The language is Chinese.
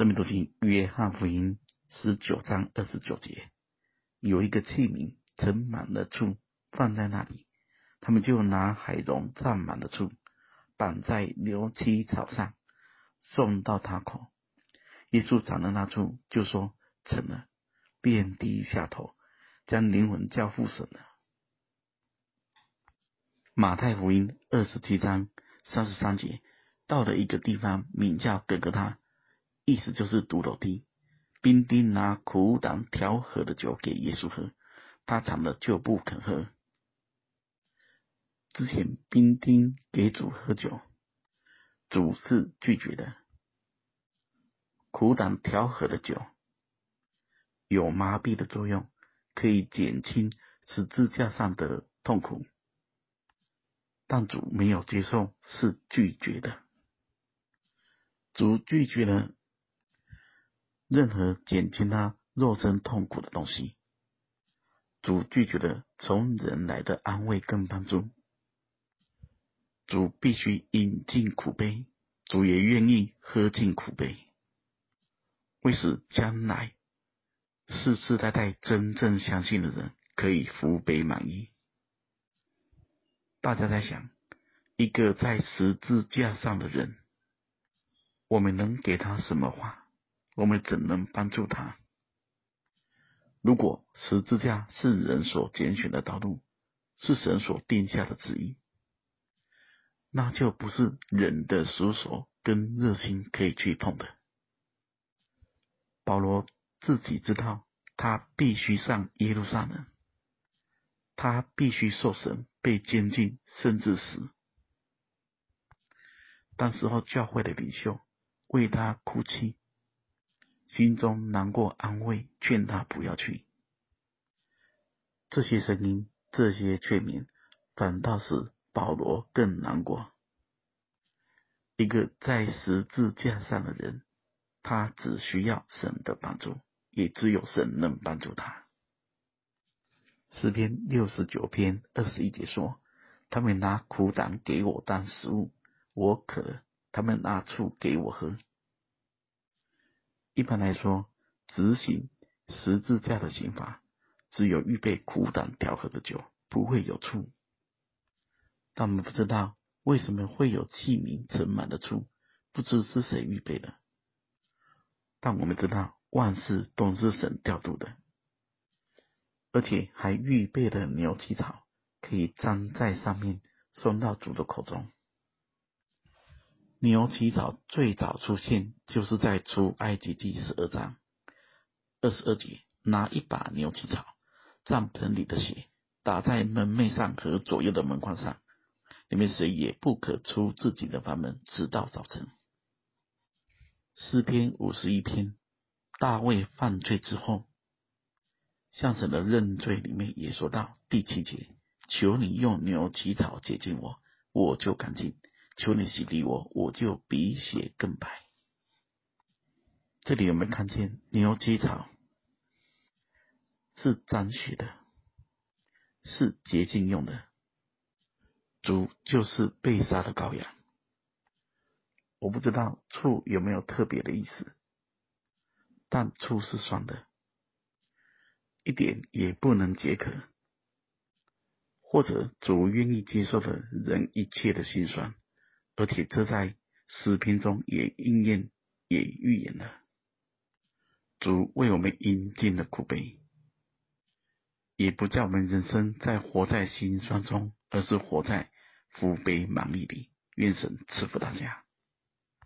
生命读经约翰福音十九章二十九节，有一个器皿盛满了醋，放在那里，他们就拿海蓉蘸满了醋，绑在牛膝草上，送到他口。耶稣尝了那醋，就说成了，便低下头，将灵魂交付神了。马太福音二十七章三十三节，到了一个地方，名叫各各他，意思就是髑髅地。兵丁拿苦胆调和的酒给耶稣喝，他尝了就不肯喝。之前兵丁给主喝酒，主是拒绝的。苦胆调和的酒有麻痹的作用，可以减轻十字架上的痛苦。但主没有接受，是拒绝的。主拒绝了任何减轻他肉身痛苦的东西。主拒绝了从人来的安慰跟帮助。主必须饮尽苦杯，主也愿意喝尽苦杯，为使将来世世代代真正相信的人可以福杯满溢。大家在想，一个在十字架上的人，我们能给他什么话？我们怎能帮助他？如果十字架是人所拣选的道路，是神所定下的旨意，那就不是人的思索跟热心可以去碰的。保罗自己知道，他必须上耶路撒冷。他必须受审，被监禁，甚至死。当时候，教会的领袖为他哭泣，心中难过，安慰，劝他不要去。这些声音，这些劝勉，反倒使保罗更难过。一个在十字架上的人，他只需要神的帮助，也只有神能帮助他。诗篇六十九篇二十一节说：“他们拿苦胆给我当食物，我渴了；他们拿醋给我喝。”一般来说，执行十字架的刑罚，只有预备苦胆调和的酒，不会有醋。但我们不知道为什么会有器皿盛满的醋，不知是谁预备的。但我们知道万事都是神调度的。而且还预备了牛膝草，可以粘在上面，送到主的口中。牛起草最早出现，就是在出埃及记十二章二十二节，拿一把牛起草，帐篷里的血打在门楣上和左右的门框上，里面谁也不可出自己的房门，直到早晨。诗篇五十一篇，大卫犯罪之后。向神的认罪里面也说到第七节，求你用牛起草洁净我，我就干净；求你洗涤我，我就比雪更白。这里有没有看见牛膝草是沾血的，是洁净用的？主就是被杀的羔羊。我不知道醋有没有特别的意思，但醋是酸的。一点也不能解渴，或者主愿意接受的人一切的辛酸，而且这在诗篇中也应验，也预言了。主为我们饮尽了苦悲，也不叫我们人生在活在辛酸中，而是活在福杯满溢里。愿神赐福大家。